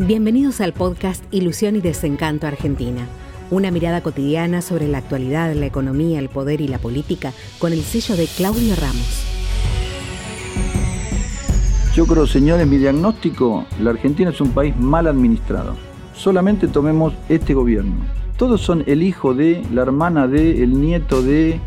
Bienvenidos al podcast Ilusión y Desencanto Argentina. Una mirada cotidiana sobre la actualidad, la economía, el poder y la política con el sello de Claudio Ramos. Yo creo, señores, mi diagnóstico, la Argentina es un país mal administrado. Solamente tomemos este gobierno. Todos son el hijo de, la hermana de, el nieto de,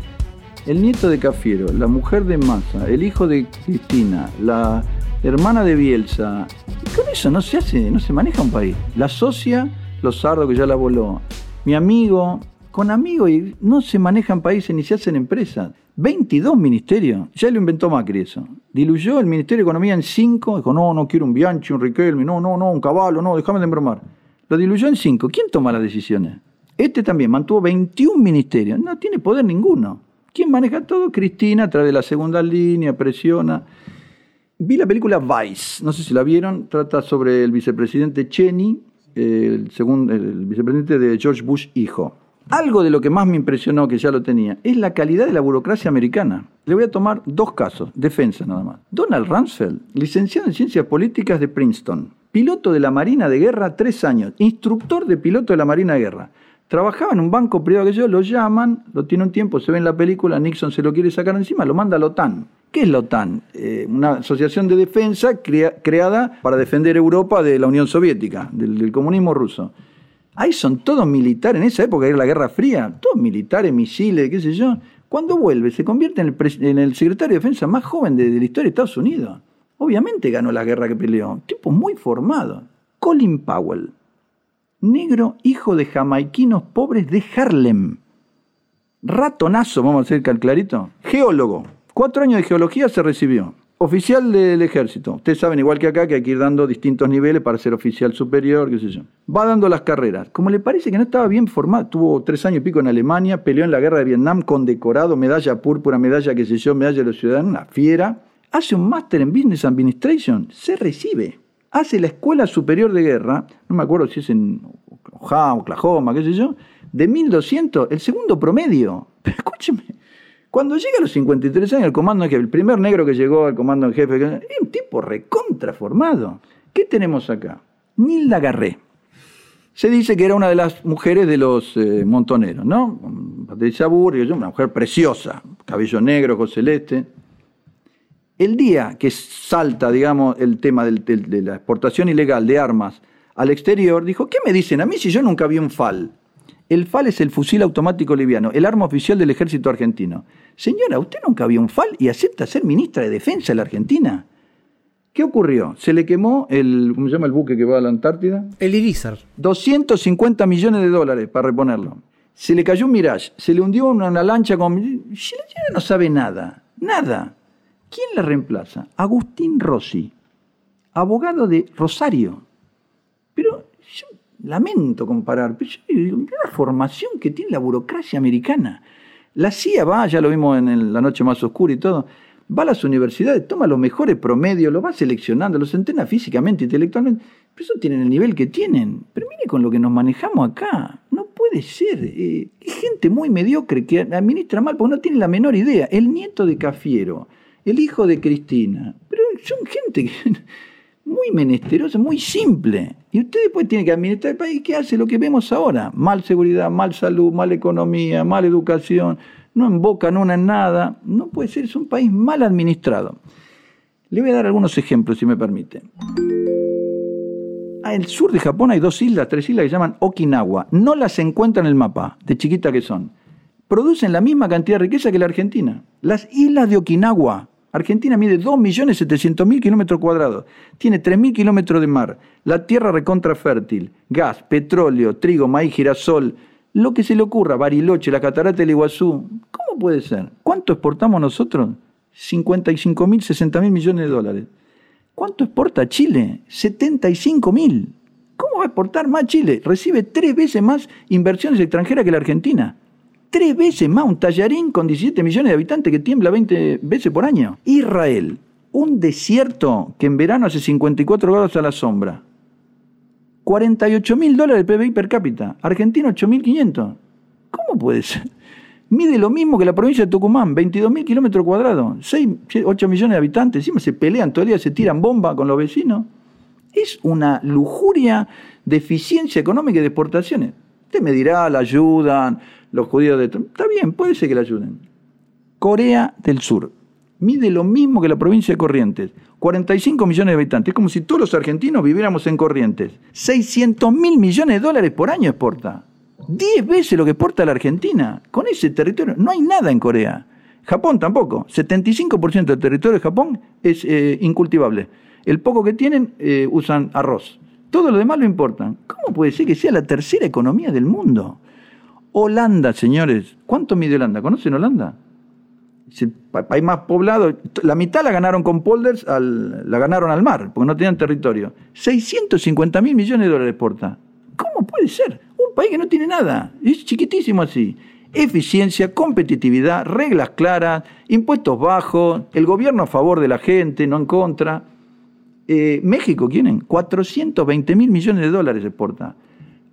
el nieto de Cafiero, la mujer de Massa, el hijo de Cristina, la hermana de Bielsa. Con eso no se hace, no se maneja un país. La socia, los sardos que ya la voló. Mi amigo, con amigos y no se manejan países ni se hacen empresas. 22 ministerios. Ya lo inventó Macri eso. Diluyó el Ministerio de Economía en 5. Dijo, no, no quiero un Bianchi, un Riquelme, no, no, no, un caballo, no, déjame de embromar. Lo diluyó en 5. ¿Quién toma las decisiones? Este también mantuvo 21 ministerios. No tiene poder ninguno. ¿Quién maneja todo? Cristina, a través de la segunda línea, presiona. Vi la película Vice, no sé si la vieron, trata sobre el vicepresidente Cheney, el, segundo, el vicepresidente de George Bush hijo. Algo de lo que más me impresionó, que ya lo tenía, es la calidad de la burocracia americana. Le voy a tomar dos casos, defensa nada más. Donald Rumsfeld, licenciado en Ciencias Políticas de Princeton, piloto de la Marina de Guerra tres años, instructor de piloto de la Marina de Guerra. Trabajaba en un banco privado que yo, lo llaman, lo tiene un tiempo, se ve en la película, Nixon se lo quiere sacar encima, lo manda a la OTAN. ¿Qué es la OTAN? Eh, una asociación de defensa creada para defender Europa de la Unión Soviética, del, comunismo ruso. Ahí son todos militares, en esa época era la Guerra Fría, todos militares, misiles, qué sé yo. Cuando vuelve, se convierte en el, secretario de defensa más joven de, de, la historia de Estados Unidos. Obviamente ganó la guerra que peleó. Tipo muy formado. Colin Powell, negro hijo de jamaiquinos pobres de Harlem. Ratonazo, vamos a hacer clarito. Geólogo. Cuatro años de geología se recibió. Oficial del ejército. Ustedes saben, igual que acá, que hay que ir dando distintos niveles para ser oficial superior, qué sé yo. Va dando las carreras. Como le parece que no estaba bien formado, tuvo tres años y pico en Alemania, peleó en la guerra de Vietnam, condecorado, medalla púrpura, medalla, qué sé yo, medalla de los ciudadanos, una fiera. Hace un máster en Business Administration, se recibe hace la Escuela Superior de Guerra, no me acuerdo si es en Oklahoma, qué sé yo, de 1200, el segundo promedio. Pero escúcheme, cuando llega a los 53 años, el comando en jefe, el primer negro que llegó al comando en jefe, es un tipo recontraformado. ¿Qué tenemos acá? Nilda Garré. Se dice que era una de las mujeres de los eh, montoneros, ¿no? Patricia Burri, una mujer preciosa, cabello negro, ojos celeste. El día que salta, digamos, el tema de la exportación ilegal de armas al exterior, dijo, ¿qué me dicen a mí si yo nunca vi un FAL? El FAL es el fusil automático liviano, el arma oficial del ejército argentino. Señora, ¿usted nunca vio un FAL y acepta ser ministra de Defensa de la Argentina? ¿Qué ocurrió? Se le quemó el, ¿cómo se llama el buque que va a la Antártida? El Irizar. 250 millones de dólares para reponerlo. Se le cayó un Mirage, se le hundió una, lancha con... La no sabe nada, nada. ¿Quién la reemplaza? Agustín Rossi, abogado de Rosario. Pero yo lamento comparar, pero yo digo, la formación que tiene la burocracia americana. La CIA va, ya lo vimos en la noche más oscura y todo, va a las universidades, toma los mejores promedios, los va seleccionando, los entrena físicamente, intelectualmente, pero eso tienen el nivel que tienen. Pero mire con lo que nos manejamos acá, no puede ser. Eh, hay gente muy mediocre que administra mal porque no tiene la menor idea. El nieto de Cafiero, el hijo de Cristina. Pero son gente muy menesterosa, muy simple. Y usted después tiene que administrar el país que hace lo que vemos ahora. Mal seguridad, mal salud, mal economía, mal educación. No embocan una en nada. No puede ser, es un país mal administrado. Le voy a dar algunos ejemplos, si me permite. Al sur de Japón hay dos islas, tres islas que se llaman Okinawa. No las encuentra en el mapa, de chiquita que son. Producen la misma cantidad de riqueza que la Argentina. Las islas de Okinawa, Argentina mide 2.700.000 kilómetros cuadrados, tiene 3.000 kilómetros de mar, la tierra recontra fértil, gas, petróleo, trigo, maíz, girasol, lo que se le ocurra, Bariloche, la catarata del Iguazú. ¿Cómo puede ser? ¿Cuánto exportamos nosotros? 55.000, 60.000 millones de dólares. ¿Cuánto exporta Chile? 75.000. ¿Cómo va a exportar más Chile? Recibe tres veces más inversiones extranjeras que la Argentina tres veces más un tallarín con 17 millones de habitantes que tiembla 20 veces por año. Israel, un desierto que en verano hace 54 grados a la sombra. 48 mil dólares de PBI per cápita. Argentina 8.500. ¿Cómo puede ser? Mide lo mismo que la provincia de Tucumán, 22 mil kilómetros cuadrados, 6, 8 millones de habitantes. Encima se pelean todo el día, se tiran bombas con los vecinos. Es una lujuria de eficiencia económica y de exportaciones. Usted me dirá, la ayudan, los judíos de... Está bien, puede ser que la ayuden. Corea del Sur mide lo mismo que la provincia de Corrientes. 45 millones de habitantes. Es como si todos los argentinos viviéramos en Corrientes. 600 mil millones de dólares por año exporta. 10 veces lo que exporta la Argentina. Con ese territorio no hay nada en Corea. Japón tampoco. 75% del territorio de Japón es eh, incultivable. El poco que tienen eh, usan arroz. Todo lo demás lo importan. ¿Cómo puede ser que sea la tercera economía del mundo? Holanda, señores. ¿Cuánto mide Holanda? ¿Conocen Holanda? Es el país más poblado. La mitad la ganaron con polders, la ganaron al mar, porque no tenían territorio. 650 mil millones de dólares exporta. ¿Cómo puede ser? Un país que no tiene nada. Es chiquitísimo así. Eficiencia, competitividad, reglas claras, impuestos bajos, el gobierno a favor de la gente, no en contra. Eh, México, ¿quieren? 420 mil millones de dólares exporta.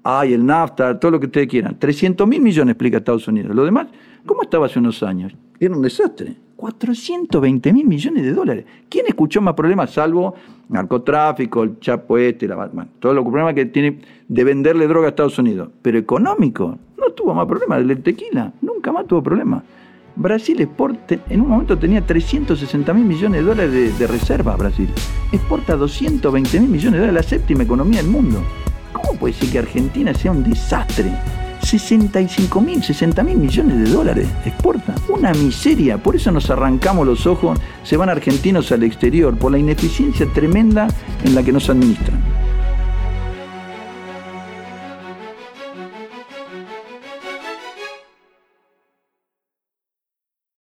Ay, el NAFTA, todo lo que ustedes quieran. 300 mil millones explica Estados Unidos. Lo demás, ¿cómo estaba hace unos años? Era un desastre. 420 mil millones de dólares. ¿Quién escuchó más problemas salvo narcotráfico, el chapo este, la, bueno, todos los problemas que tiene de venderle droga a Estados Unidos? Pero económico, no tuvo más problemas. El tequila, nunca más tuvo problemas. Brasil exporta, en un momento tenía 360 mil millones de dólares de, de reserva, Brasil. Exporta 220 mil millones de dólares, la séptima economía del mundo. ¿Cómo puede ser que Argentina sea un desastre? 65 mil, 60 mil millones de dólares exporta. Una miseria. Por eso nos arrancamos los ojos, se van argentinos al exterior, por la ineficiencia tremenda en la que nos administran.